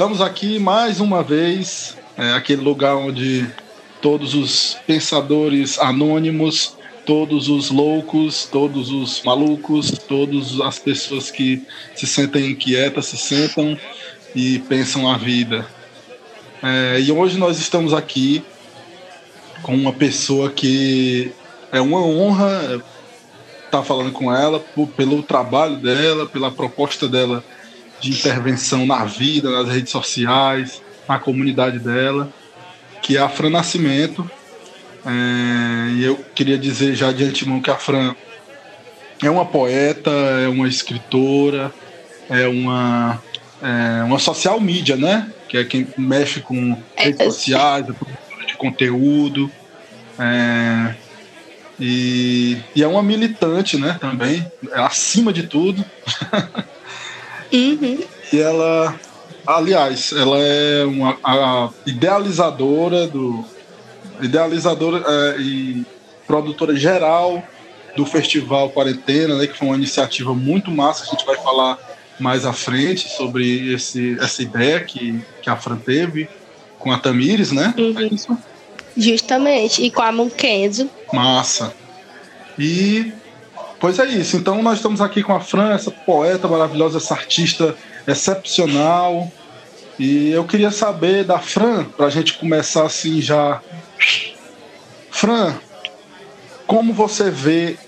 Estamos aqui mais uma vez, é, aquele lugar onde todos os pensadores anônimos, todos os loucos, todos os malucos, todas as pessoas que se sentem inquietas se sentam e pensam a vida. É, e hoje nós estamos aqui com uma pessoa que é uma honra estar falando com ela por, pelo trabalho dela, pela proposta dela de intervenção na vida, nas redes sociais, na comunidade dela, que é a Fran Nascimento. É, e eu queria dizer já de antemão que a Fran é uma poeta, é uma escritora, é uma, é uma social media, né? Que é quem mexe com redes sociais, é produtora de conteúdo. É, e, e, é uma militante, né? Também, é acima de tudo. Uhum. E ela, aliás, ela é uma a idealizadora do idealizadora é, e produtora geral do Festival Quarentena, né, que foi uma iniciativa muito massa, a gente vai falar mais à frente sobre esse, essa ideia que, que a Fran teve com a Tamires, né? Uhum. Justamente, e com a Munkenzo. Massa. E Pois é isso. Então nós estamos aqui com a Fran, essa poeta maravilhosa, essa artista excepcional. E eu queria saber da Fran, para a gente começar assim já. Fran, como você vê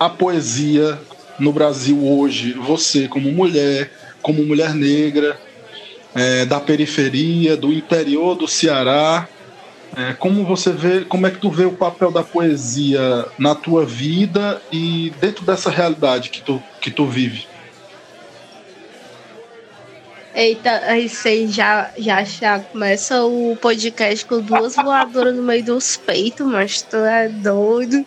a poesia no Brasil hoje? Você, como mulher, como mulher negra, é, da periferia, do interior do Ceará, é, como você vê, como é que tu vê o papel da poesia na tua vida e dentro dessa realidade que tu, que tu vive? Eita, aí você já, já, já começa o podcast com duas voadoras no meio dos peitos, mas tu é doido.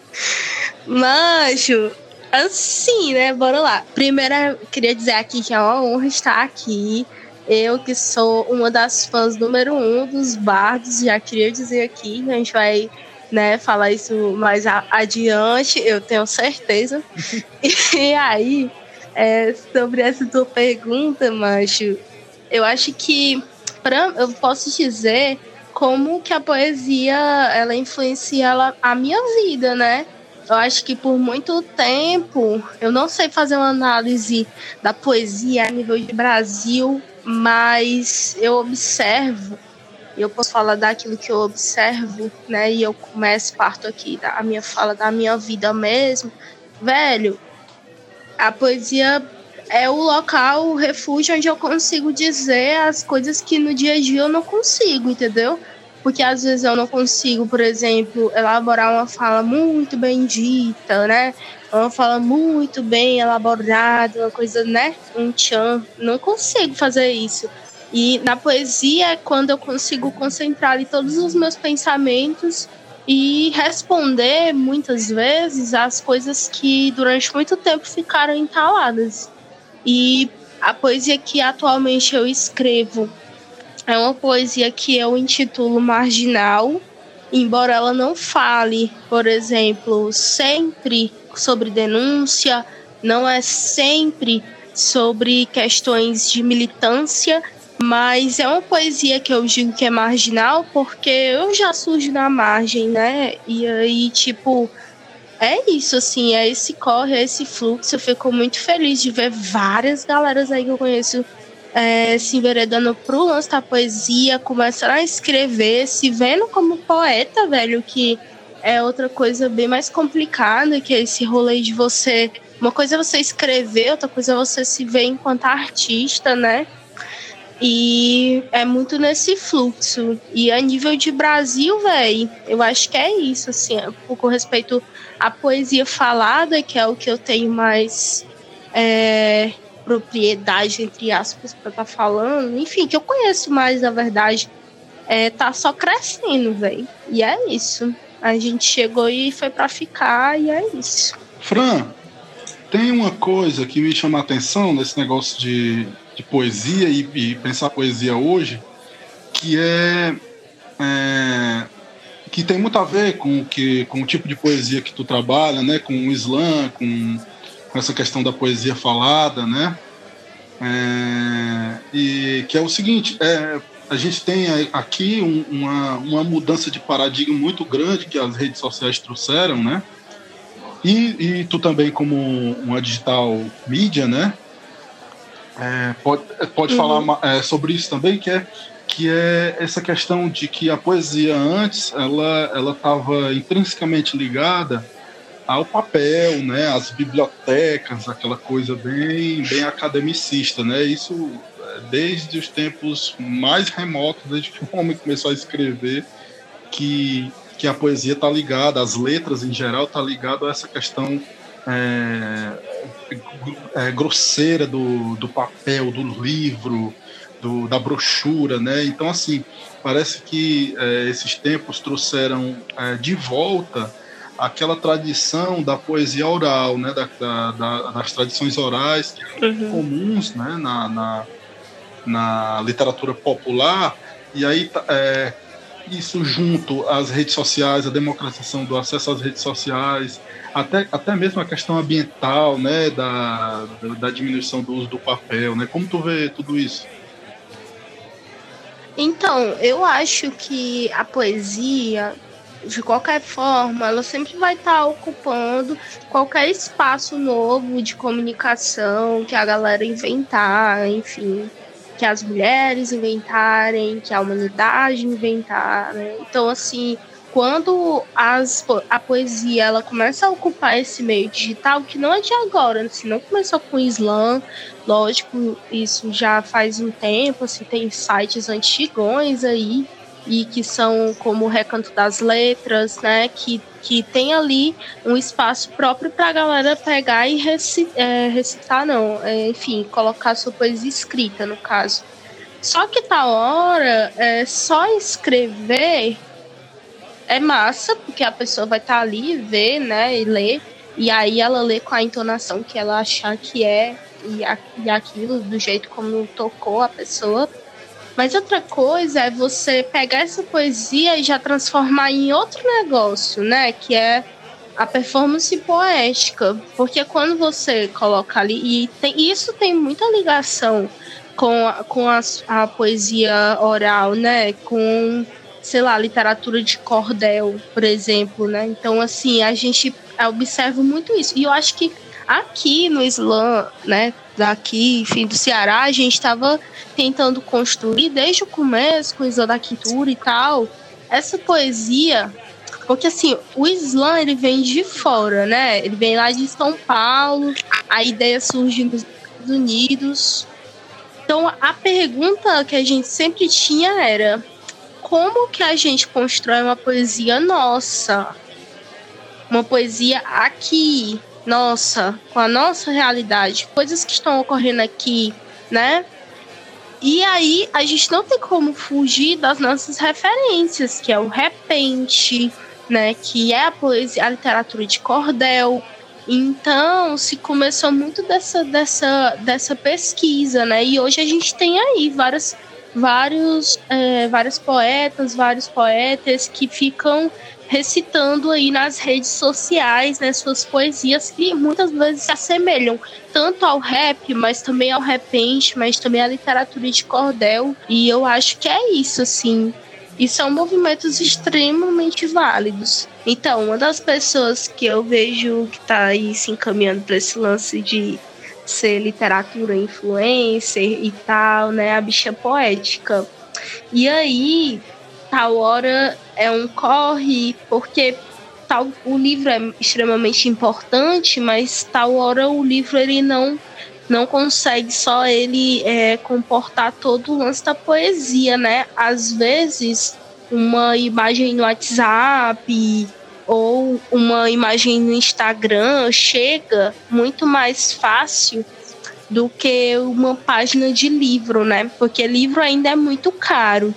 Macho, assim, né? Bora lá. Primeiro, queria dizer aqui que é uma honra estar aqui. Eu, que sou uma das fãs número um dos bardos, já queria dizer aqui, a gente vai né, falar isso mais adiante, eu tenho certeza. e aí, é, sobre essa tua pergunta, macho, eu acho que pra, eu posso dizer como que a poesia ela influencia ela, a minha vida, né? Eu acho que por muito tempo eu não sei fazer uma análise da poesia a nível de Brasil, mas eu observo, eu posso falar daquilo que eu observo, né? E eu começo, parto aqui da minha fala da minha vida mesmo. Velho, a poesia é o local, o refúgio onde eu consigo dizer as coisas que no dia a dia eu não consigo, entendeu? Porque às vezes eu não consigo, por exemplo, elaborar uma fala muito bem dita, né? Uma fala muito bem elaborada, uma coisa, né? Um tchan. Não consigo fazer isso. E na poesia é quando eu consigo concentrar ali todos os meus pensamentos e responder muitas vezes as coisas que durante muito tempo ficaram entaladas. E a poesia que atualmente eu escrevo é uma poesia que eu intitulo Marginal, embora ela não fale, por exemplo, sempre sobre denúncia, não é sempre sobre questões de militância, mas é uma poesia que eu digo que é marginal porque eu já surjo na margem, né? E aí, tipo, é isso, assim, é esse corre, é esse fluxo. Eu fico muito feliz de ver várias galeras aí que eu conheço é, se enveredando pro lance da poesia, começando a escrever, se vendo como poeta, velho, que é outra coisa bem mais complicada, que é esse rolê de você. Uma coisa é você escrever, outra coisa é você se ver enquanto artista, né? E é muito nesse fluxo. E a nível de Brasil, velho, eu acho que é isso, assim, com respeito à poesia falada, que é o que eu tenho mais é, propriedade, entre aspas, para estar tá falando, enfim, que eu conheço mais, na verdade, é, tá só crescendo, velho. E é isso. A gente chegou e foi para ficar, e é isso. Fran, tem uma coisa que me chama a atenção nesse negócio de, de poesia e, e pensar poesia hoje, que é, é, que tem muito a ver com que com o tipo de poesia que tu trabalha, né, com o slam, com com essa questão da poesia falada, né? É, e que é o seguinte, é, a gente tem aqui um, uma, uma mudança de paradigma muito grande que as redes sociais trouxeram, né? E, e tu também como uma digital mídia, né? É, pode pode uhum. falar é, sobre isso também, que é que é essa questão de que a poesia antes ela ela estava intrinsecamente ligada ao papel, né, às bibliotecas, aquela coisa bem bem academicista, né? Isso é, desde os tempos mais remotos, desde que o homem começou a escrever, que que a poesia está ligada, as letras em geral está ligado a essa questão é, é, grosseira do, do papel, do livro, do, da brochura, né? Então, assim, parece que é, esses tempos trouxeram é, de volta aquela tradição da poesia oral, né? Da, da, da, das tradições orais uhum. comuns, né? Na, na, na, literatura popular. E aí, é, isso junto às redes sociais, a democratização do acesso às redes sociais, até, até mesmo a questão ambiental, né, da, da diminuição do uso do papel, né? Como tu vê tudo isso? Então, eu acho que a poesia, de qualquer forma, ela sempre vai estar tá ocupando qualquer espaço novo de comunicação que a galera inventar, enfim, que as mulheres inventarem, que a humanidade inventar, né? Então, assim, quando as, a poesia ela começa a ocupar esse meio digital, que não é de agora, assim, não começou com o Islã, lógico, isso já faz um tempo, assim, tem sites antigões aí, e que são como o Recanto das Letras, né, que, que tem ali um espaço próprio para a galera pegar e recitar, é, recitar não, é, enfim, colocar sua poesia escrita, no caso. Só que tá hora, é, só escrever é massa, porque a pessoa vai estar tá ali, ver, né, e ler, e aí ela lê com a entonação que ela achar que é e, a, e aquilo, do jeito como tocou a pessoa. Mas outra coisa é você pegar essa poesia e já transformar em outro negócio, né? Que é a performance poética. Porque quando você coloca ali, e tem, isso tem muita ligação com, a, com a, a poesia oral, né? Com sei lá, literatura de cordel, por exemplo, né? Então, assim, a gente observa muito isso. E eu acho que aqui no Islã, né, daqui, enfim, do Ceará, a gente estava tentando construir desde o começo com o Islã da Quintura e tal, essa poesia, porque assim, o Islã ele vem de fora, né? Ele vem lá de São Paulo, a ideia surge nos Estados Unidos. Então, a pergunta que a gente sempre tinha era: como que a gente constrói uma poesia nossa? Uma poesia aqui, nossa, com a nossa realidade, coisas que estão ocorrendo aqui, né? E aí a gente não tem como fugir das nossas referências, que é o repente, né? Que é a poesia, a literatura de cordel. Então se começou muito dessa, dessa, dessa pesquisa, né? E hoje a gente tem aí várias vários, é, vários poetas, vários poetas que ficam recitando aí nas redes sociais, né, suas poesias que muitas vezes se assemelham tanto ao rap, mas também ao repente, mas também à literatura de cordel. E eu acho que é isso, assim. E são movimentos extremamente válidos. Então, uma das pessoas que eu vejo que está aí se encaminhando para esse lance de ser literatura influencer e tal, né? A bicha poética. E aí, tal hora é um corre, porque tal o livro é extremamente importante, mas tal hora o livro ele não não consegue só ele é, comportar todo o lance da poesia, né? Às vezes uma imagem no WhatsApp ou uma imagem no Instagram chega muito mais fácil do que uma página de livro, né? Porque livro ainda é muito caro.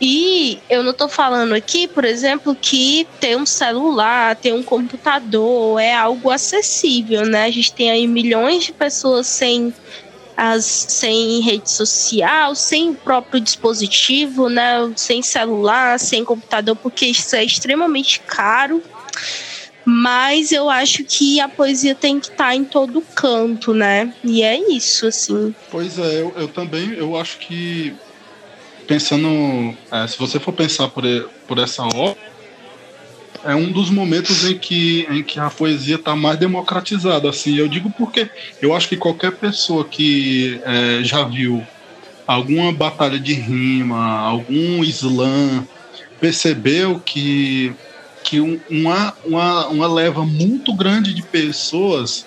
E eu não estou falando aqui, por exemplo, que ter um celular, ter um computador é algo acessível, né? A gente tem aí milhões de pessoas sem as, sem rede social, sem o próprio dispositivo, né? Sem celular, sem computador, porque isso é extremamente caro. Mas eu acho que a poesia tem que estar tá em todo canto, né? E é isso, assim. Pois é, eu, eu também, eu acho que pensando, é, se você for pensar por, por essa obra, é um dos momentos em que, em que a poesia está mais democratizada. Assim, eu digo porque eu acho que qualquer pessoa que é, já viu alguma batalha de rima, algum slam, percebeu que, que uma, uma, uma leva muito grande de pessoas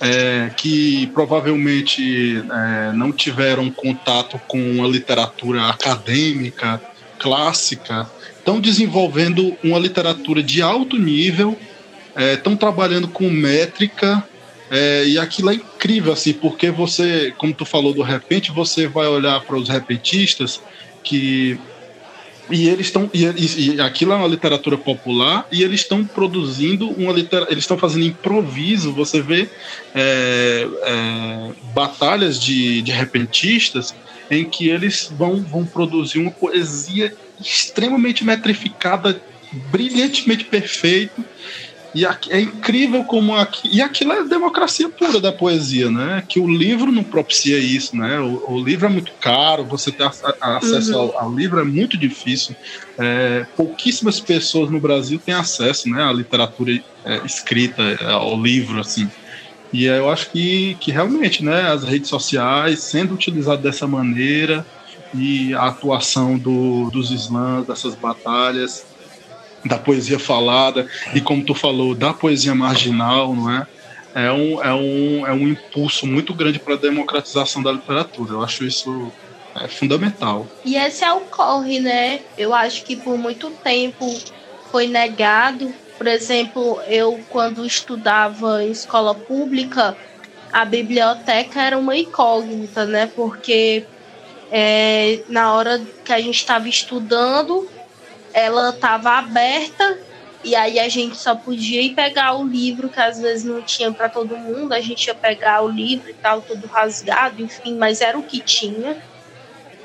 é, que provavelmente é, não tiveram contato com a literatura acadêmica, clássica, estão desenvolvendo uma literatura de alto nível, estão é, trabalhando com métrica, é, e aquilo é incrível, assim, porque você, como tu falou do repente, você vai olhar para os repentistas que e eles estão e, e, aquilo é uma literatura popular e eles estão produzindo uma literatura, eles estão fazendo improviso você vê é, é, batalhas de, de repentistas em que eles vão, vão produzir uma poesia extremamente metrificada brilhantemente perfeito e é incrível como aqui, e aquilo é democracia pura da poesia, né? Que o livro não propicia isso, né? O, o livro é muito caro, você ter acesso uhum. ao, ao, livro é muito difícil. É, pouquíssimas pessoas no Brasil têm acesso, né, à literatura é, escrita, é, ao livro, assim. E eu acho que, que realmente, né, as redes sociais sendo utilizadas dessa maneira e a atuação do, dos slams, dessas batalhas, da poesia falada e como tu falou da poesia marginal não é? É um, é um, é um impulso muito grande para a democratização da literatura. Eu acho isso é fundamental. E esse é o corre né? Eu acho que por muito tempo foi negado. Por exemplo eu quando estudava em escola pública a biblioteca era uma incógnita né? Porque é, na hora que a gente estava estudando ela estava aberta e aí a gente só podia ir pegar o livro, que às vezes não tinha para todo mundo, a gente ia pegar o livro e tal, todo rasgado, enfim, mas era o que tinha.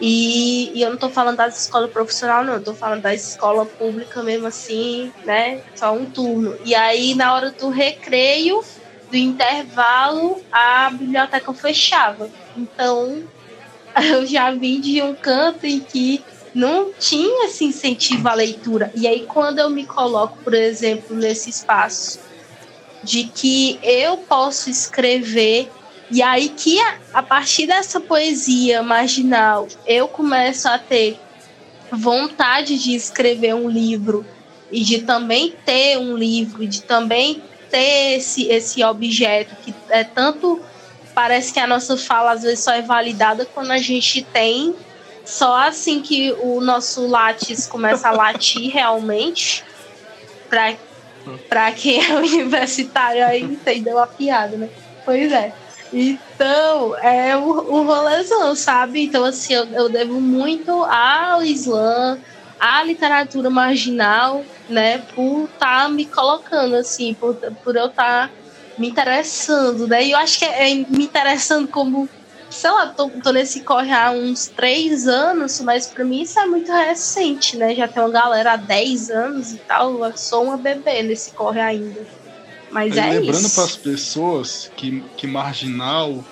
E, e eu não estou falando das escolas profissionais, não, tô falando da escola pública mesmo assim, né? Só um turno. E aí, na hora do recreio, do intervalo, a biblioteca fechava. Então, eu já vim de um canto em que não tinha esse incentivo à leitura. E aí, quando eu me coloco, por exemplo, nesse espaço de que eu posso escrever, e aí que a, a partir dessa poesia marginal eu começo a ter vontade de escrever um livro e de também ter um livro, de também ter esse, esse objeto que é tanto parece que a nossa fala às vezes só é validada quando a gente tem só assim que o nosso látis começa a latir realmente, para para quem é universitário aí entendeu a piada, né? Pois é. Então, é o, o rolezão, sabe? Então, assim, eu, eu devo muito ao Islã, à literatura marginal, né? Por estar tá me colocando, assim, por, por eu estar tá me interessando, né? E eu acho que é, é me interessando como sei lá, tô, tô nesse corre há uns três anos, mas para mim isso é muito recente, né? Já tem uma galera há 10 anos e tal, eu sou uma bebê nesse corre ainda. Mas é lembrando para as pessoas que, que marginal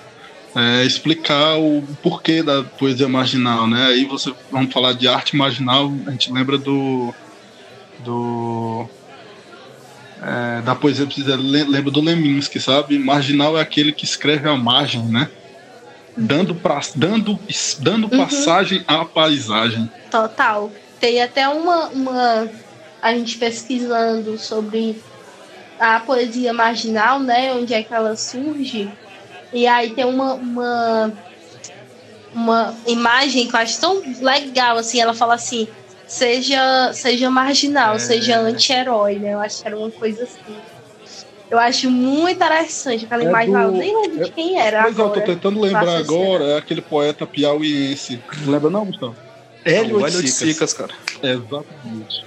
é, explicar o porquê da poesia marginal, né? Aí você vamos falar de arte marginal, a gente lembra do do é, da poesia precisa lembra do Leminski, sabe? Marginal é aquele que escreve à margem, né? Dando, pra, dando, dando uhum. passagem à paisagem. Total. Tem até uma, uma. A gente pesquisando sobre a poesia marginal, né? Onde é que ela surge. E aí tem uma, uma, uma imagem que eu acho tão legal, assim, ela fala assim, seja, seja marginal, é. seja anti-herói, né? Eu acho que era uma coisa assim. Eu acho muito interessante aquela é imagem do... eu nem lembro de é, quem era. Mas agora, eu tô tentando lembrar agora, é aquele poeta piauiense. Lembra não, Gustavo? Hélio de Sicas, cara. É, exatamente.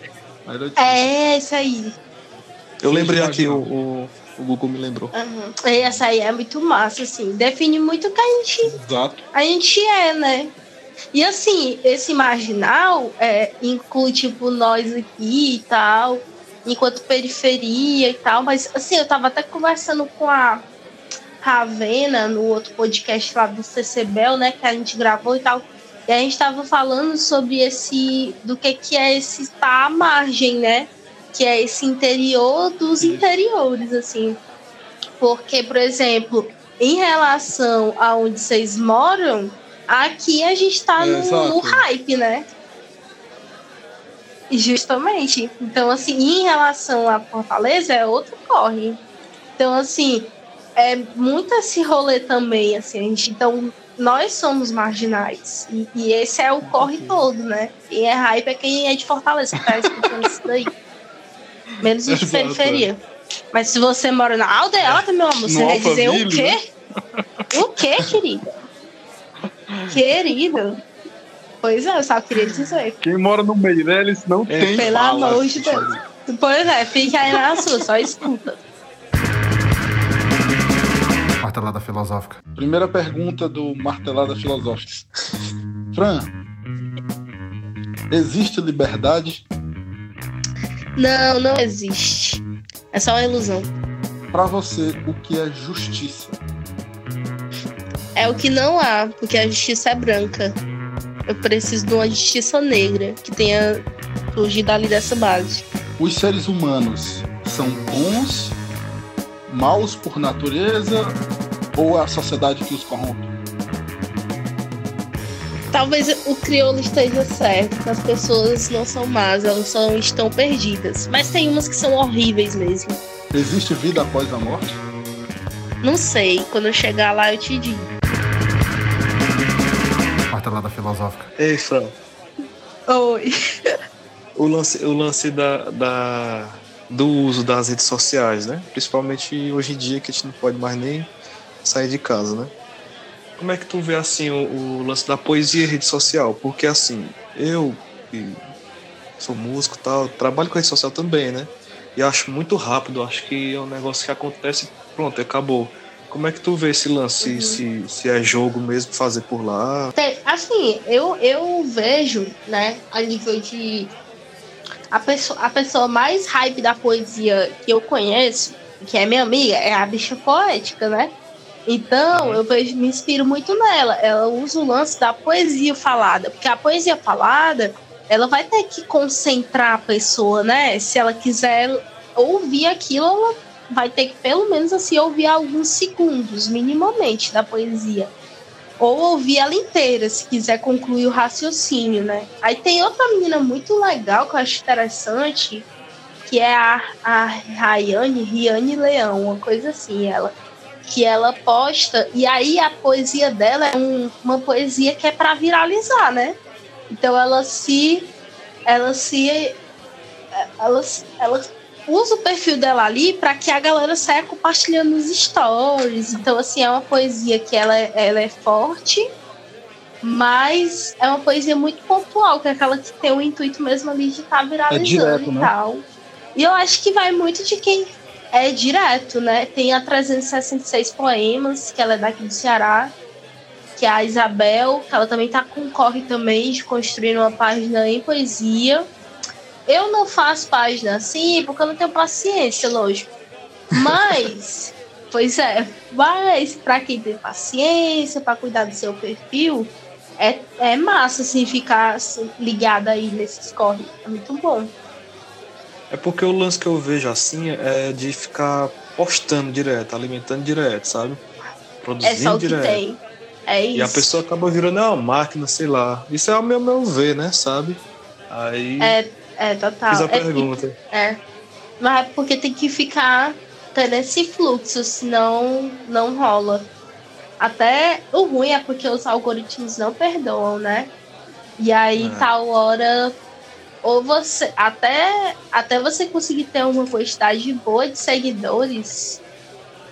É, isso aí. Eu lembrei aqui, o, o, o, Google me lembrou. Uhum. Essa aí é muito massa, assim. Define muito o que a gente, Exato. a gente é, né? E assim, esse marginal é, inclui, tipo, nós aqui e tal enquanto periferia e tal, mas assim, eu tava até conversando com a Ravena no outro podcast lá do CCBEL, né, que a gente gravou e tal. E a gente tava falando sobre esse do que que é esse estar tá à margem, né? Que é esse interior dos interiores, assim. Porque, por exemplo, em relação a onde vocês moram, aqui a gente tá é, no, no hype, né? Justamente. Então, assim, em relação a Fortaleza, é outro corre. Então, assim, é muito esse rolê também, assim, a gente, então, nós somos marginais. E, e esse é o corre todo, né? E é hype é quem é de Fortaleza que tá escutando isso daí. Menos os de periferia. Mas se você mora na aldeia, meu amor, você vai dizer o quê? O quê, querida? Querido. Pois é, eu só queria dizer. Quem mora no Meireles não é, tem. Pelo amor de Deus. Pois é, fica aí na sua, só escuta. Martelada filosófica. Primeira pergunta do Martelada filosófica. Fran, existe liberdade? Não, não existe. É só uma ilusão. Para você, o que é justiça? É o que não há, porque a justiça é branca. Eu preciso de uma justiça negra que tenha surgido ali dessa base. Os seres humanos são bons, maus por natureza ou é a sociedade que os corrompe? Talvez o crioulo esteja certo, as pessoas não são más, elas só estão perdidas. Mas tem umas que são horríveis mesmo. Existe vida após a morte? Não sei, quando eu chegar lá eu te digo martelada filosófica. Ei, Fran. Oi. O lance, o lance da, da, do uso das redes sociais, né? Principalmente hoje em dia que a gente não pode mais nem sair de casa, né? Como é que tu vê assim o, o lance da poesia e rede social? Porque assim, eu sou músico e tal, trabalho com rede social também, né? E acho muito rápido, acho que é um negócio que acontece, pronto, acabou. Como é que tu vê esse lance, uhum. se, se é jogo mesmo fazer por lá? Assim, eu, eu vejo, né, a nível de. A pessoa, a pessoa mais hype da poesia que eu conheço, que é minha amiga, é a bicha poética, né? Então, uhum. eu vejo, me inspiro muito nela. Ela usa o lance da poesia falada, porque a poesia falada, ela vai ter que concentrar a pessoa, né? Se ela quiser ouvir aquilo, ela vai ter que pelo menos assim ouvir alguns segundos, minimamente, da poesia. Ou ouvir ela inteira, se quiser concluir o raciocínio, né? Aí tem outra menina muito legal que eu acho interessante, que é a, a Rayane, Riane Leão, uma coisa assim, ela. Que ela posta, e aí a poesia dela é um, uma poesia que é para viralizar, né? Então ela se. Ela se. Ela, ela usa o perfil dela ali para que a galera saia compartilhando os stories. Então, assim, é uma poesia que ela, ela é forte, mas é uma poesia muito pontual, que é aquela que tem o intuito mesmo ali de estar tá viralizando é direto, e né? tal. E eu acho que vai muito de quem é direto, né? Tem a 366 poemas, que ela é daqui do Ceará, que é a Isabel, que ela também tá com corre também de construir uma página em poesia. Eu não faço página assim porque eu não tenho paciência, lógico. Mas, pois é, mas para quem tem paciência, para cuidar do seu perfil, é, é massa assim ficar assim, ligado aí nesses corre. É muito bom. É porque o lance que eu vejo assim é de ficar postando direto, alimentando direto, sabe? Produzindo é só o direto. que tem. É isso. E a pessoa acaba virando uma máquina, sei lá. Isso é o meu, meu ver, né? Sabe? Aí. É, é, total. Fiz a é, pergunta. É. Mas é porque tem que ficar tendo esse fluxo, senão não rola. Até o ruim é porque os algoritmos não perdoam, né? E aí, é. tal hora, ou você. Até, até você conseguir ter uma quantidade boa de seguidores,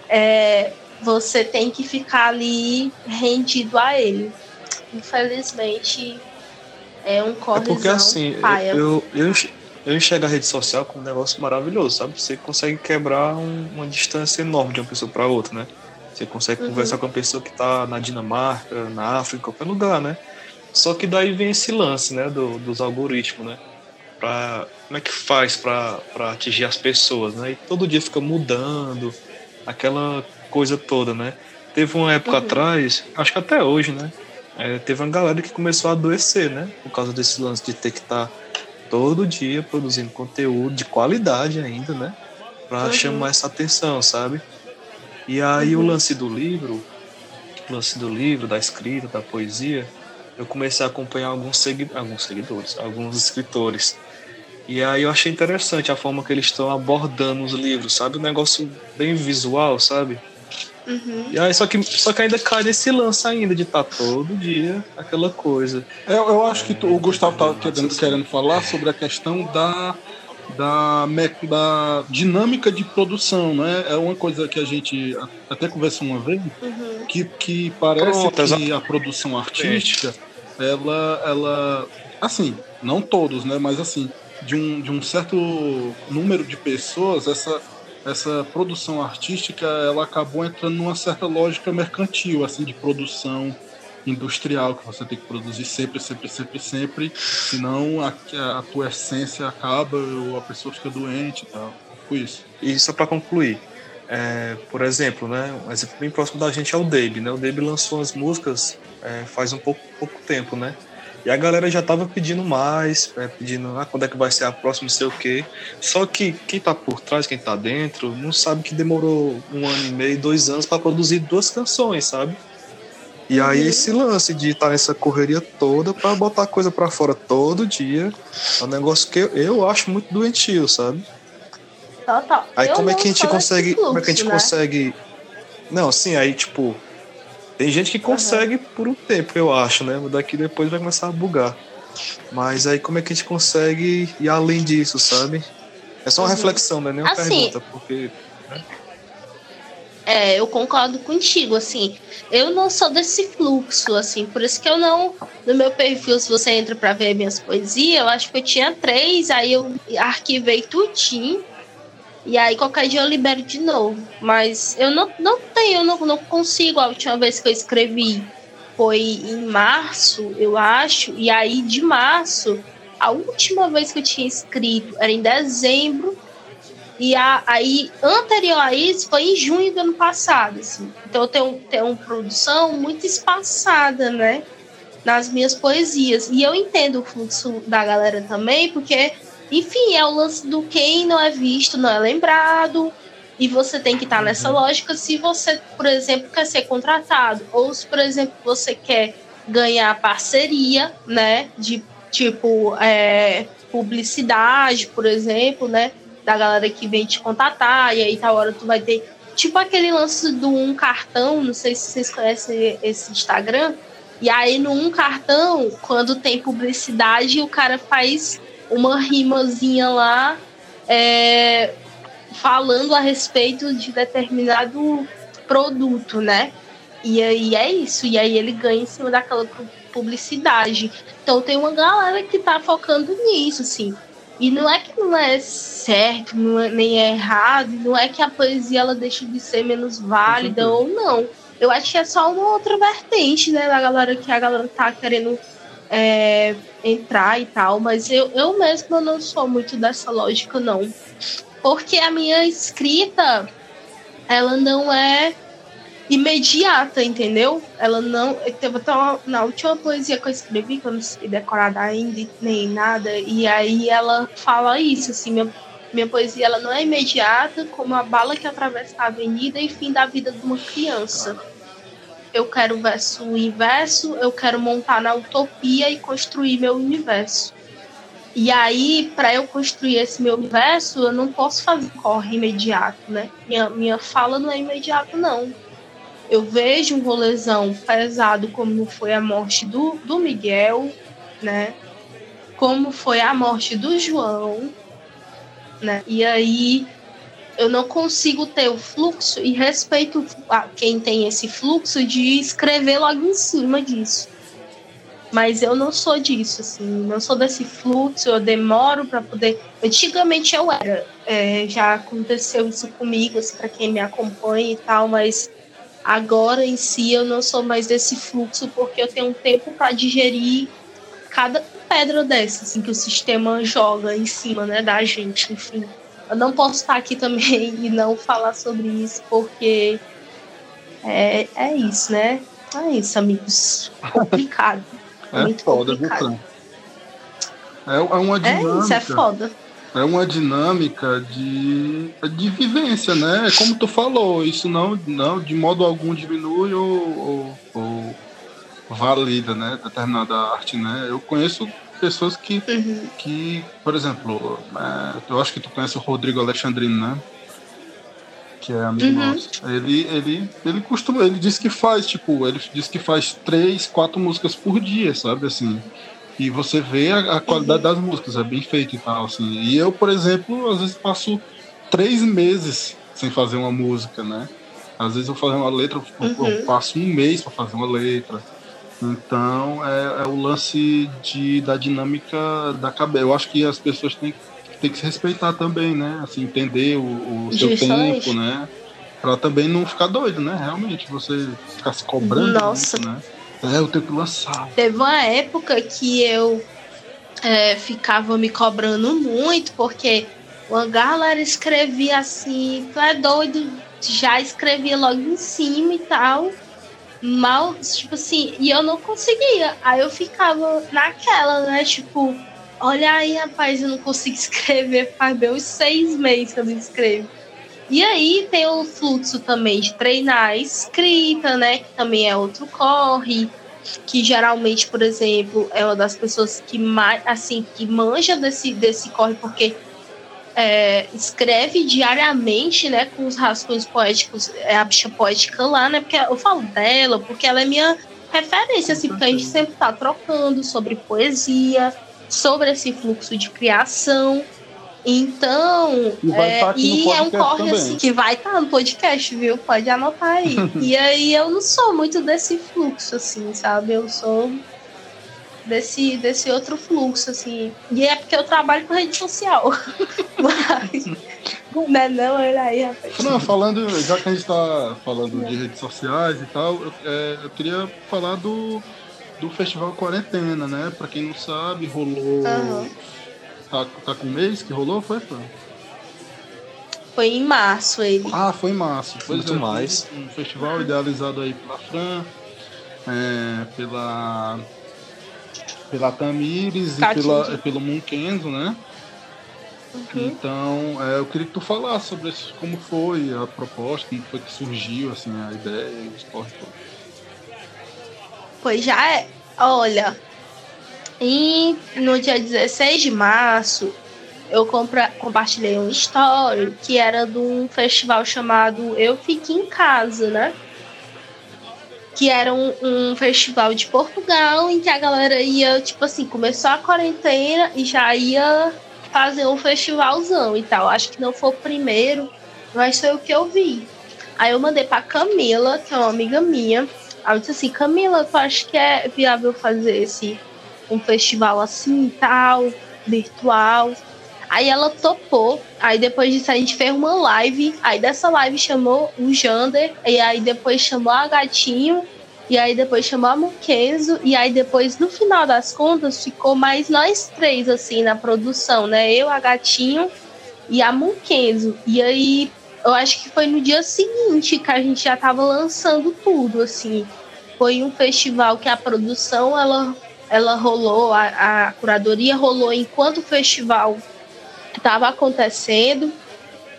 é, você tem que ficar ali rendido a ele. Infelizmente, é um corre. É porque assim, eu, eu, eu enxergo a rede social como um negócio maravilhoso, sabe? Você consegue quebrar um, uma distância enorme de uma pessoa para outra, né? Você consegue uhum. conversar com uma pessoa que está na Dinamarca, na África, qualquer lugar, né? Só que daí vem esse lance, né, do, dos algoritmos, né? pra, como é que faz para atingir as pessoas, né? E todo dia fica mudando, aquela coisa toda, né? Teve uma época uhum. atrás, acho que até hoje, né? É, teve uma galera que começou a adoecer, né? Por causa desse lance de ter que estar tá todo dia produzindo conteúdo de qualidade ainda, né? Pra uhum. chamar essa atenção, sabe? E aí uhum. o lance do livro, o lance do livro, da escrita, da poesia, eu comecei a acompanhar alguns, segui alguns seguidores, alguns escritores. E aí eu achei interessante a forma que eles estão abordando os livros, sabe? Um negócio bem visual, sabe? Uhum. E aí, só que, só que ainda cai nesse lance ainda de estar tá todo dia aquela coisa. Eu, eu acho que tu, o Gustavo tá querendo, querendo falar sobre a questão da, da, da dinâmica de produção, né? É uma coisa que a gente até conversou uma vez, uhum. que, que parece Pronto, que a produção artística, ela, ela, assim, não todos, né? Mas assim, de um, de um certo número de pessoas, essa essa produção artística ela acabou entrando numa certa lógica mercantil, assim, de produção industrial, que você tem que produzir sempre, sempre, sempre, sempre, senão a, a tua essência acaba ou a pessoa fica doente e tal. Foi isso. E só para concluir, é, por exemplo, né, um exemplo bem próximo da gente é o Dave, né? O Dave lançou as músicas é, faz um pouco, pouco tempo, né? E a galera já tava pedindo mais, né, pedindo ah, quando é que vai ser a próxima, não sei o quê. Só que quem tá por trás, quem tá dentro, não sabe que demorou um ano e meio, dois anos para produzir duas canções, sabe? E aí uhum. esse lance de estar tá nessa correria toda para botar coisa para fora todo dia, é um negócio que eu, eu acho muito doentio, sabe? Total. Aí eu como é que a gente consegue, fluxo, como é que a gente né? consegue Não, sim, aí tipo, tem gente que consegue uhum. por um tempo, eu acho, né? Daqui depois vai começar a bugar. Mas aí como é que a gente consegue ir além disso, sabe? É só uma uhum. reflexão, né? Nem uma assim, pergunta, porque. Né? É, eu concordo contigo, assim. Eu não sou desse fluxo, assim, por isso que eu não. No meu perfil, se você entra para ver minhas poesias, eu acho que eu tinha três, aí eu arquivei tudinho e aí qualquer dia eu libero de novo. Mas eu não, não tenho, eu não, não consigo. A última vez que eu escrevi foi em março, eu acho. E aí de março, a última vez que eu tinha escrito era em dezembro. E a, aí, anterior a isso, foi em junho do ano passado. Assim. Então eu tenho, tenho uma produção muito espaçada, né? Nas minhas poesias. E eu entendo o fluxo da galera também, porque enfim, é o lance do quem não é visto, não é lembrado. E você tem que estar nessa lógica se você, por exemplo, quer ser contratado. Ou se, por exemplo, você quer ganhar parceria, né? De tipo é, publicidade, por exemplo, né? Da galera que vem te contatar, e aí tal hora tu vai ter. Tipo aquele lance do um cartão, não sei se vocês conhecem esse Instagram. E aí, no um cartão, quando tem publicidade, o cara faz uma rimazinha lá é, falando a respeito de determinado produto, né? E aí é isso, e aí ele ganha em cima daquela publicidade. Então tem uma galera que tá focando nisso, assim. E não é que não é certo, não é, nem é errado, não é que a poesia ela deixa de ser menos válida ou não. Eu acho que é só uma outra vertente, né, da galera que a galera tá querendo é, entrar e tal, mas eu, eu mesma não sou muito dessa lógica, não. Porque a minha escrita, ela não é imediata, entendeu? Ela não. Teve até uma, na última poesia que eu escrevi, que eu não sei decorada ainda nem nada, e aí ela fala isso, assim, minha, minha poesia ela não é imediata, como a bala que atravessa a avenida e fim da vida de uma criança eu quero verso inverso, eu quero montar na utopia e construir meu universo. E aí, para eu construir esse meu universo, eu não posso fazer corre imediato, né? Minha, minha fala não é imediata, não. Eu vejo um rolezão pesado, como foi a morte do, do Miguel, né? Como foi a morte do João, né? E aí eu não consigo ter o fluxo e respeito a quem tem esse fluxo de escrever logo em cima disso. Mas eu não sou disso, assim, não sou desse fluxo, eu demoro para poder. Antigamente eu era, é, já aconteceu isso comigo, assim, para quem me acompanha e tal, mas agora em si eu não sou mais desse fluxo porque eu tenho um tempo para digerir cada pedra dessa, assim, que o sistema joga em cima, né, da gente, enfim. Eu não posso estar aqui também e não falar sobre isso, porque é, é isso, né? É isso, amigos. Complicado. é muito foda, complicado. viu? É, é uma É dinâmica. isso, é foda. é uma dinâmica de, de vivência, né? Como tu falou, isso não, não de modo algum diminui ou, ou, ou valida, né? Determinada arte, né? Eu conheço pessoas que, Uhum. que por exemplo, é, eu acho que tu conhece o Rodrigo Alexandrino, né? Que é amigo Uhum. nosso. Ele, ele, ele costuma, ele diz que faz, tipo, ele diz que faz três, quatro músicas por dia, sabe? Assim, e você vê a, a qualidade das músicas, é bem feito e tal, assim. E eu, por exemplo, às vezes passo três meses sem fazer uma música, né? Às vezes eu fazer uma letra, eu, eu Uhum. passo um mês para fazer uma letra. Então é, é o lance de, da dinâmica da cabeça. Eu acho que as pessoas têm, têm que se respeitar também, né? Assim, entender o, o seu tempo, né? Pra também não ficar doido, né? Realmente, você ficar se cobrando Nossa. muito, né? É, eu tenho que lançar. Teve uma época que eu é, ficava me cobrando muito, porque uma galera escrevia assim, tu é doido, já escrevia logo em cima e tal. Mal, tipo assim, e eu não conseguia. Aí eu ficava naquela, né? Tipo, olha aí, rapaz, eu não consigo escrever faz bem uns seis meses que eu não escrevo. E aí tem o fluxo também de treinar a escrita, né? Que também é outro corre que geralmente, por exemplo, é uma das pessoas que mais, assim, que manja desse, desse corre, porque é, escreve diariamente, né, com os rascunhos poéticos, é a bicha poética lá, né, porque eu falo dela, porque ela é minha referência, assim, porque a gente sempre tá trocando sobre poesia, sobre esse fluxo de criação, então, E é, tá e é um corre assim que vai estar no podcast, viu? Pode anotar aí. e aí eu não sou muito desse fluxo, assim, sabe? Eu sou desse, desse outro fluxo, assim. E é porque eu trabalho com rede social. Mas. Não é não, olha aí, rapaz. Não, falando, já que a gente tá falando de redes sociais e tal, eu, é, eu queria falar do, do Festival Quarentena, né? Pra quem não sabe, rolou. Aham. Tá, tá com um mês que rolou, foi, Fran? Foi em março ele. Ah, foi em março. Pois Muito é, mais. Um festival idealizado aí pela Fran, é, pela. Pela Tamires e pela, pelo Munkenzo, né? Uhum. Então, é, eu queria que tu falasse sobre isso, como foi a proposta, como foi que surgiu assim, a ideia e os corre todos. Pois já é. Olha, e no dia 16 de março, eu compra, compartilhei um story que era de um festival chamado Eu Fique em Casa, né? Que era um, um festival de Portugal em que a galera ia, tipo assim, começou a quarentena e já ia fazer um festivalzão e tal. Acho que não foi o primeiro, mas foi o que eu vi. Aí eu mandei pra Camila, que é uma amiga minha. Eu disse assim, Camila, tu acha que é viável fazer esse um festival assim e tal, virtual? Aí ela topou. Aí depois disso a gente fez uma live. Aí dessa live chamou o Jander. E aí depois chamou a Gatinho. E aí depois chamou a Mukenzo. E aí depois, no final das contas, ficou mais nós três, assim, na produção, né? Eu, a Gatinho e a Mukenzo. E aí eu acho que foi no dia seguinte que a gente já tava lançando tudo, assim. Foi um festival que a produção, ela, ela rolou, a, a curadoria rolou enquanto o festival estava acontecendo.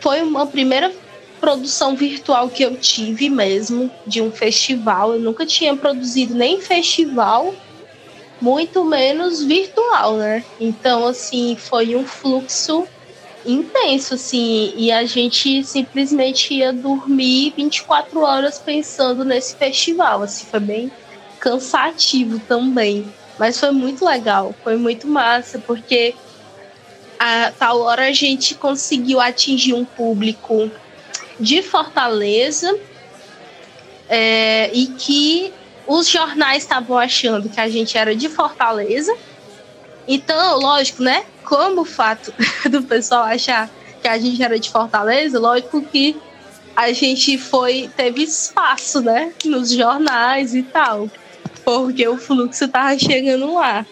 Foi uma primeira produção virtual que eu tive mesmo, de um festival. Eu nunca tinha produzido nem festival, muito menos virtual, né? Então, assim, foi um fluxo intenso, assim, e a gente simplesmente ia dormir 24 horas pensando nesse festival, assim, foi bem cansativo também, mas foi muito legal, foi muito massa, porque a tal hora a gente conseguiu atingir um público de Fortaleza é, e que os jornais estavam achando que a gente era de Fortaleza. Então, lógico, né? Como o fato do pessoal achar que a gente era de Fortaleza, lógico que a gente foi teve espaço, né, nos jornais e tal, porque o fluxo tava chegando lá.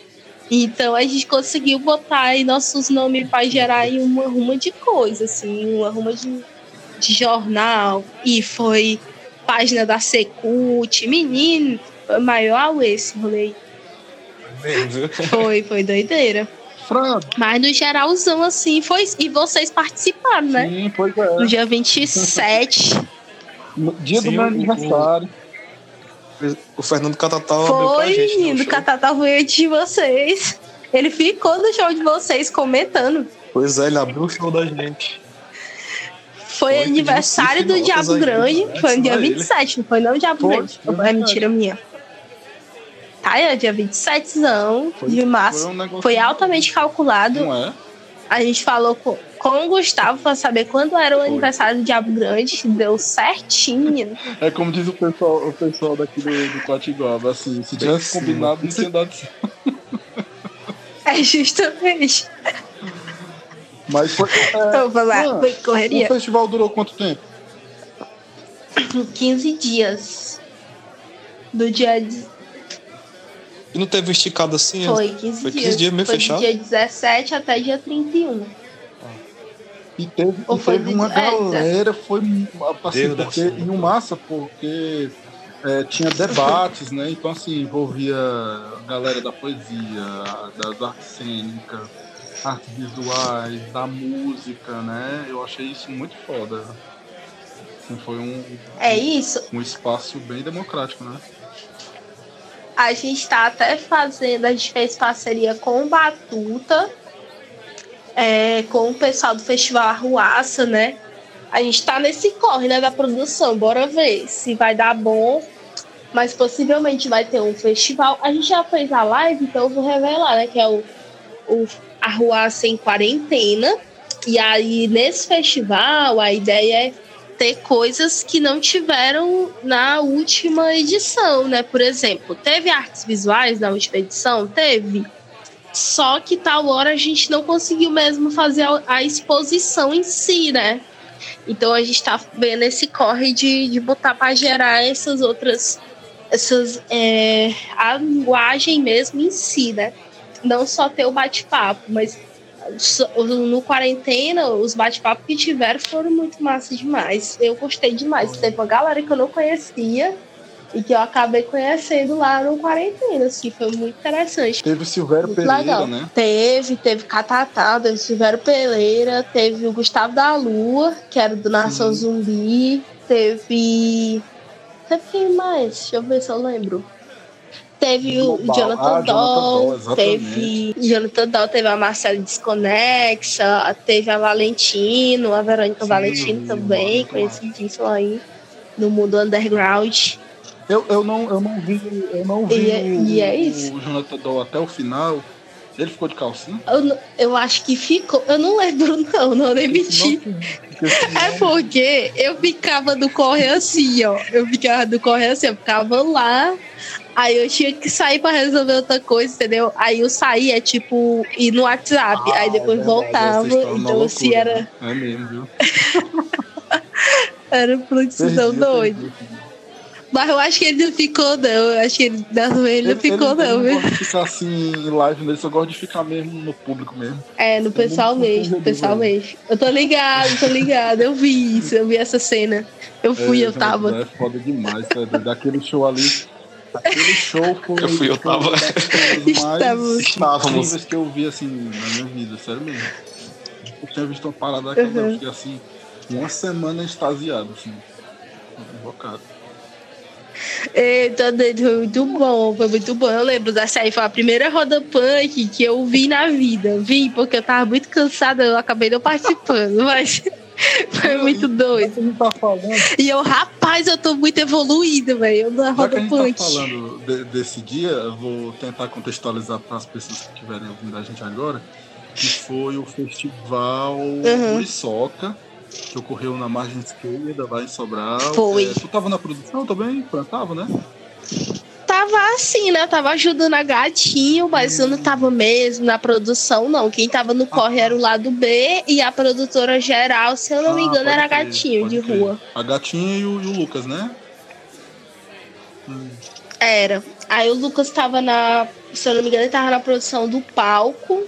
Então a gente conseguiu botar aí nossos nomes para gerar aí uma ruma de coisa, assim, uma ruma de, de jornal. E foi página da Secult. Menino, foi maior esse rolê. Foi, foi doideira. Fran, Mas no geralzão, assim, foi. E vocês participaram, né? sim, pois é. No dia 27. No dia do Sim, meu o- aniversário. O Fernando Catatal Foi, gente. né, o. Catatá foi antes de vocês. Ele ficou no show de vocês comentando. Pois é, ele abriu o show da gente. Foi Foi, aniversário do Diabo Grande. Foi no dia Só ele. 27, não foi não, Diabo Foi, Grande? foi É mentira minha. Tá, é dia 27 Foi- de março. Foi um. Foi altamente calculado. Não é? A gente falou com, com o Gustavo pra saber quando era o Foi. aniversário do Diabo Grande. Deu certinho. É como diz o pessoal, o pessoal daqui do, do Coatiguaba, assim, se tivesse Sim. combinado, não tinha dado certo. É justamente. Mas foi. É, Então, foi lá, Não, foi o correria. festival durou quanto tempo? 15 dias. Do dia. E não teve esticado assim? Foi 15 Foi 15 dias. dias meio foi fechado? do dia 17 até dia 31. E teve, e foi teve de- uma é, galera, foi assim, porque, e um massa, porque é, tinha debates, né? Então assim, envolvia a galera da poesia, das artes cênicas, artes visuais, da música, né? Eu achei isso muito foda. Assim, foi um, É isso. um espaço bem democrático, né? A gente tá até fazendo, a gente fez parceria com o Batuta, é, com o pessoal do Festival Arruaça, né? A gente tá nesse corre, né, da produção. Bora ver se vai dar bom. Mas possivelmente vai ter um festival. A gente já fez a live, então eu vou revelar, né? Que é o, o Arruaça em Quarentena. E aí, nesse festival, a ideia é ter coisas que não tiveram na última edição, né? Por exemplo, teve artes visuais na última edição? Teve. Só que tal hora a gente não conseguiu mesmo fazer a, a exposição em si, né? Então a gente tá vendo esse corre de, de botar para gerar essas outras. Essas. É, a linguagem mesmo em si, né? Não só ter o bate-papo, mas no quarentena, os bate-papos que tiveram foram muito massa demais. Eu gostei demais. Teve uma galera que eu não conhecia e que eu acabei conhecendo lá no quarentena, assim, foi muito interessante. Teve o Silvério Muito Pereira, legal. né? Teve, teve Catatá, teve Silvério Pereira, teve o Gustavo da Lua, que era do Nação Zumbi, teve. Teve quem mais? Deixa eu ver se eu lembro. Teve o. Jonathan Ah, Jonathan Doll, teve Jonathan Doll, teve a Marcela Desconexa, teve a Valentino, a Verônica Sim, Valentino também, conhecidíssima aí no mundo underground. Eu, eu, não, eu não vi, eu não vi E é- o, e é o Jonathan Doll até o final. Ele ficou de calcinha? Eu, eu acho que ficou. Eu não lembro, não, não nem menti. É porque eu ficava do corre assim, ó. Eu ficava do corre assim, eu ficava lá. Aí eu tinha que sair pra resolver outra coisa, entendeu? Aí eu saía, tipo, ir no WhatsApp. aí depois é voltava. Então, assim, loucura, era, né? É mesmo, viu? era doido. perdi. Mas eu acho que ele não ficou, não. Eu acho que ele, não, ele não ficou, ele, não, ele viu? gosta de ficar assim em live nele, só gosta de ficar mesmo no público mesmo. É, no pessoal muito mesmo, no pessoal mesmo. Eu tô ligado, tô ligado. Eu vi isso, eu vi essa cena. Eu fui, É, eu tava. É foda demais, sabe? Daquele show ali. Aquele show foi. Eu fui, eu tava. Estávamos. mais Estávamos. que eu vi assim na minha vida, sério mesmo. Eu tinha visto uma parada daquela, Uhum. eu fiquei assim, uma semana extasiado, assim. Invocado. Eita, doido, foi muito bom, foi muito bom. Eu lembro dessa aí, foi a primeira roda punk que eu vi na vida. Vi porque eu tava muito cansada, eu acabei não participando, mas foi muito doido. Tá falando, E eu, rapaz, eu tô muito evoluída, velho, na já que roda gente punk. tá falando de- desse dia, eu vou tentar contextualizar para as pessoas que estiverem ouvindo a gente agora, que foi o festival Uhum. Muriçoca, que ocorreu na margem esquerda, lá em Sobral. Foi. É, tu tava na produção também? Tava, né? Tava assim, né? Eu tava ajudando a gatinho, mas eu não tava mesmo na produção, não. Quem tava no corre era o lado B e a produtora geral, se eu não me Ah, engano, pode era crer, gatinho de crer. rua. A gatinha e o, e o Lucas, né? Hum. Era. Aí o Lucas tava na. Se eu não me engano, ele tava na produção do palco.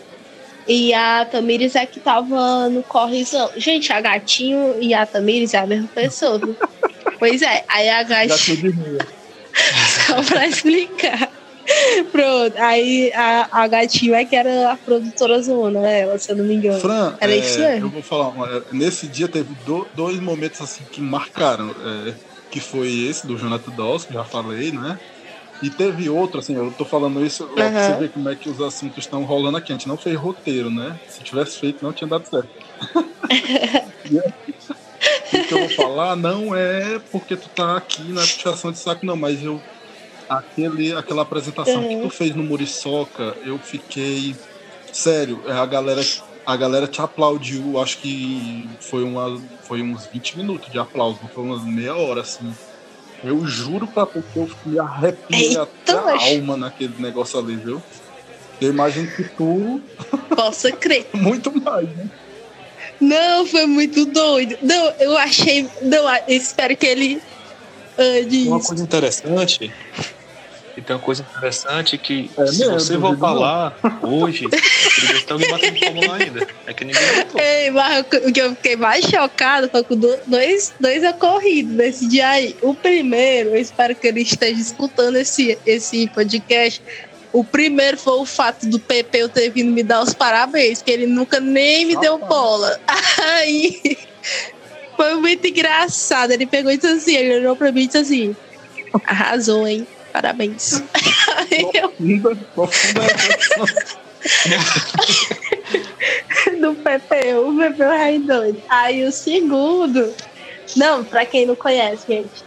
E a Tamires é que tava no corrizão. Gente, a Gatinho e a Tamires é a mesma pessoa, viu? pois é, aí a Gatinho. Só pra explicar. Pronto, aí a, a Gatinho é que era a produtora zona, né? Ela, se eu não me engano. Fran, era é, isso mesmo. Eu vou falar, nesse dia teve do, dois momentos assim que marcaram. É, que foi esse do Jonathan que já falei, né? E teve outro, assim, eu tô falando isso uhum. pra você ver como é que os assuntos estão rolando aqui. A gente não fez roteiro, né? Se tivesse feito, não tinha dado certo. o que eu vou falar não é porque tu tá aqui na puxação de saco, não, mas eu. Aquele, aquela apresentação uhum. que tu fez no Muriçoca, eu fiquei. Sério, é, a galera, a galera te aplaudiu, acho que foi, uma, foi uns 20 minutos de aplauso, não foi umas meia hora, assim. Eu juro pra tu que eu me arrepiei até a alma naquele negócio ali, viu? Eu imagino que tu. Possa crer. muito mais, né? Não, foi muito doido. Não, eu achei. Não, espero que ele ande. Uma coisa interessante e tem uma coisa interessante que é se você voltar lá hoje, alguém batendo palma lá ainda. É que ninguém. Ei, mas o que eu fiquei mais chocado foi com dois, dois ocorridos nesse dia aí. O primeiro, eu espero que ele esteja escutando esse, esse podcast. O primeiro foi o fato do Pepe eu ter vindo me dar os parabéns, que ele nunca nem me deu bola. Aí foi muito engraçado. Ele pegou e disse assim, ele olhou pra mim e disse assim: arrasou, hein? Parabéns. Profunda, profunda Do Pepeu, o Pepeu é doido. Aí o segundo. Não, pra quem não conhece, gente.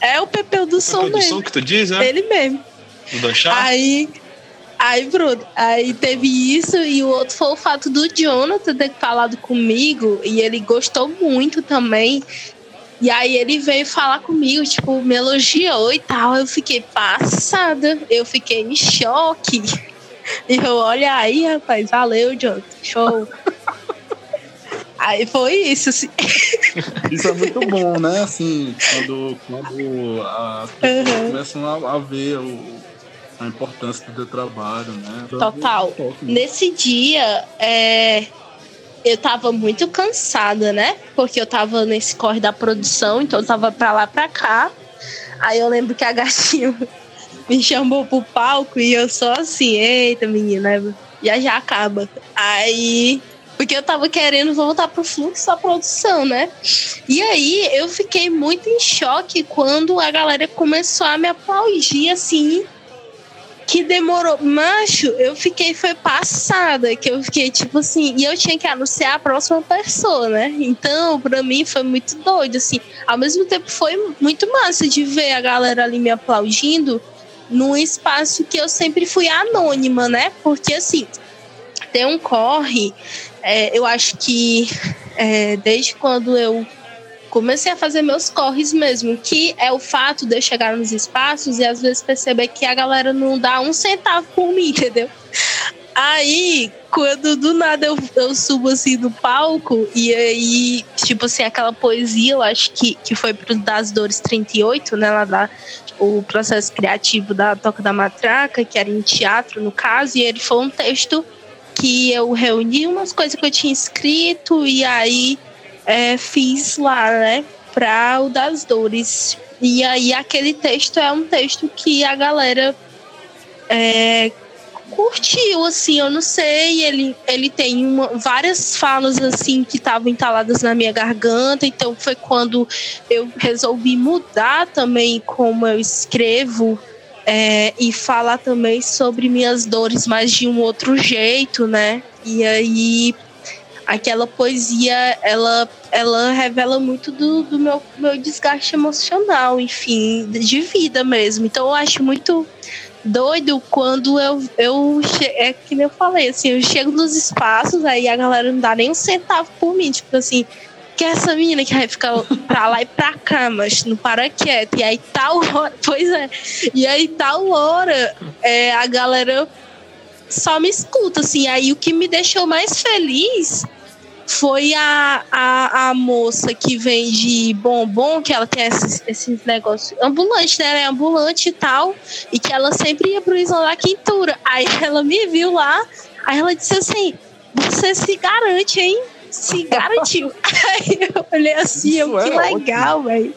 É o Pepeu do som Pepeu mesmo. do som que tu diz, né? Ele mesmo. Do Danchar? Aí. Aí, Bruno, aí teve isso e o outro foi o fato do Jonathan ter falado comigo e ele gostou muito também. E aí ele veio falar comigo, tipo, me elogiou e tal. Eu fiquei passada, eu fiquei em choque. E eu, olha aí, rapaz, valeu, John, show. aí foi isso, assim. Isso é muito bom, né? Assim, quando, quando as pessoas uhum. começam a, a ver o, a importância do teu trabalho, né? Total. Nesse dia, é, eu tava muito cansada, né? Porque eu tava nesse corre da produção, então eu tava pra lá pra cá. Aí eu lembro que a gatinha me chamou pro palco e eu só assim, eita menina, já já acaba. Aí. Porque eu tava querendo voltar pro fluxo da produção, né? E aí eu fiquei muito em choque quando a galera começou a me aplaudir assim que demorou. Macho, eu fiquei, foi passada, que eu fiquei tipo assim, e eu tinha que anunciar a próxima pessoa, né? Então, pra mim foi muito doido, assim. Ao mesmo tempo, foi muito massa de ver a galera ali me aplaudindo num espaço que eu sempre fui anônima, né? Porque, assim, tem um corre, é, eu acho que é, desde quando eu comecei a fazer meus corres mesmo, que é o fato de eu chegar nos espaços e às vezes perceber que a galera não dá um centavo por mim, entendeu? Aí, quando do nada eu, eu subo assim no palco, e aí, tipo assim, aquela poesia, eu acho que, que foi pro Das Dores 38, né? Lá da, o processo criativo da Toca da Matraca, que era em teatro, no caso, e ele foi um texto que eu reuni umas coisas que eu tinha escrito, e aí é, fiz lá, né, para o das dores. E aí aquele texto é um texto que a galera é, curtiu, assim, eu não sei, ele, ele tem uma, várias falas, assim, que estavam entaladas na minha garganta, então foi quando eu resolvi mudar também como eu escrevo é, e falar também sobre minhas dores, mas de um outro jeito, né, e aí aquela poesia, ela, ela revela muito do, do meu, meu desgaste emocional, enfim, de vida mesmo. Então eu acho muito doido quando eu, eu é que nem eu falei, assim, eu chego nos espaços, aí a galera não dá nem um centavo por mim, tipo assim, que é essa menina que vai ficar pra lá e pra cá, mas não para quieto. E aí tal hora, pois é, e aí tal hora é, a galera só me escuta, assim, aí o que me deixou mais feliz foi a, a, a moça que vende bombom, que ela tem esses, esses negócios ambulante, né? Ela é ambulante e tal, e que ela sempre ia pro Isla da Quintura. Aí ela me viu lá, aí ela disse assim: Você se garante, hein? Se garantiu. aí eu olhei assim, eu, que é legal, velho.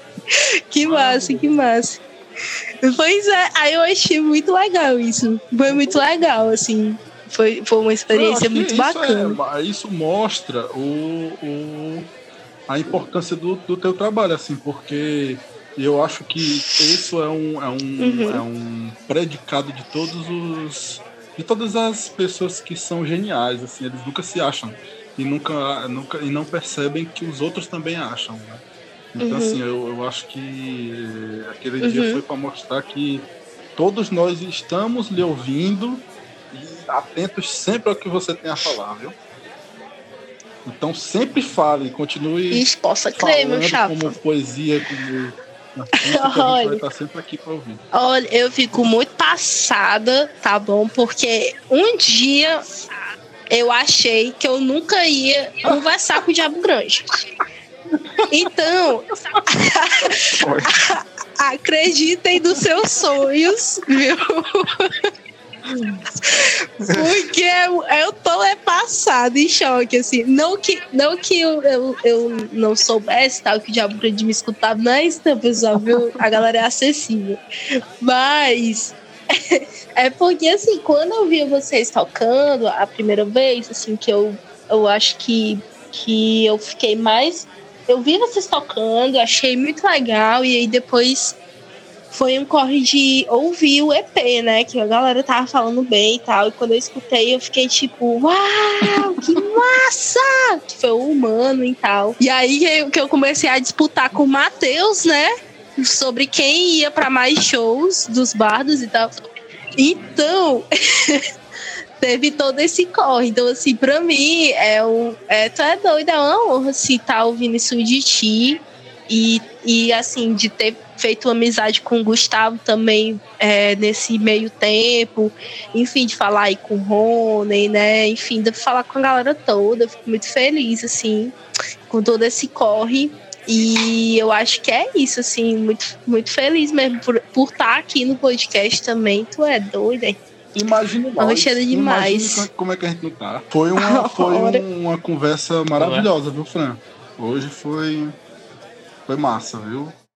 Que massa, que massa. Pois é, aí eu achei muito legal isso. Foi muito legal, assim. Foi, foi uma experiência muito isso bacana. É, isso mostra o, o, a importância do, do teu trabalho, assim, porque eu acho que isso é um, é um, uhum. é um predicado de todos os. de todas as pessoas que são geniais, assim, eles nunca se acham. E nunca, nunca e não percebem que os outros também acham. Né? Então, uhum. assim, eu, eu acho que aquele uhum. dia foi para mostrar que todos nós estamos lhe ouvindo atentos sempre ao que você tem a falar, viu? Então sempre fale, continue Isso, possa crer, meu chapa. como poesia, como Olha, vai estar sempre aqui para ouvir. Olha, eu fico muito passada, tá bom? Porque um dia eu achei que eu nunca ia conversar com o Diabo Grande. Então, acreditem nos seus sonhos, viu? Porque eu, eu tô é passada em choque, assim. Não que, não que eu, eu, eu não soubesse tal, que o diabo de me escutar, isso, não, pessoal, viu? A galera é acessível. Mas é porque, assim, quando eu vi vocês tocando a primeira vez, assim, que eu, eu acho que, que eu fiquei mais. Eu vi vocês tocando, achei muito legal, e aí depois foi um corre de ouvir o EP, né? Que a galera tava falando bem e tal. E quando eu escutei, eu fiquei tipo, uau, que massa! que foi o humano e tal. E aí que eu comecei a disputar com o Matheus, né? Sobre quem ia para mais shows dos bardos e tal. Então. teve todo esse corre. Então, assim, pra mim, é um. É, tu é doido, é uma honra, assim, tá ouvindo isso de ti. E, e assim, de ter feito amizade com o Gustavo também é, nesse meio tempo, enfim, de falar aí com o Rony, né? Enfim, de falar com a galera toda. Fico muito feliz, assim, com todo esse corre. E eu acho que é isso, assim, muito, muito feliz mesmo por, por estar aqui no podcast também. Tu é doida, hein? Imagina nós. demais. Imagine como é que a gente não tá. Foi uma, foi uma conversa maravilhosa, viu, Fran? Hoje foi foi massa, viu?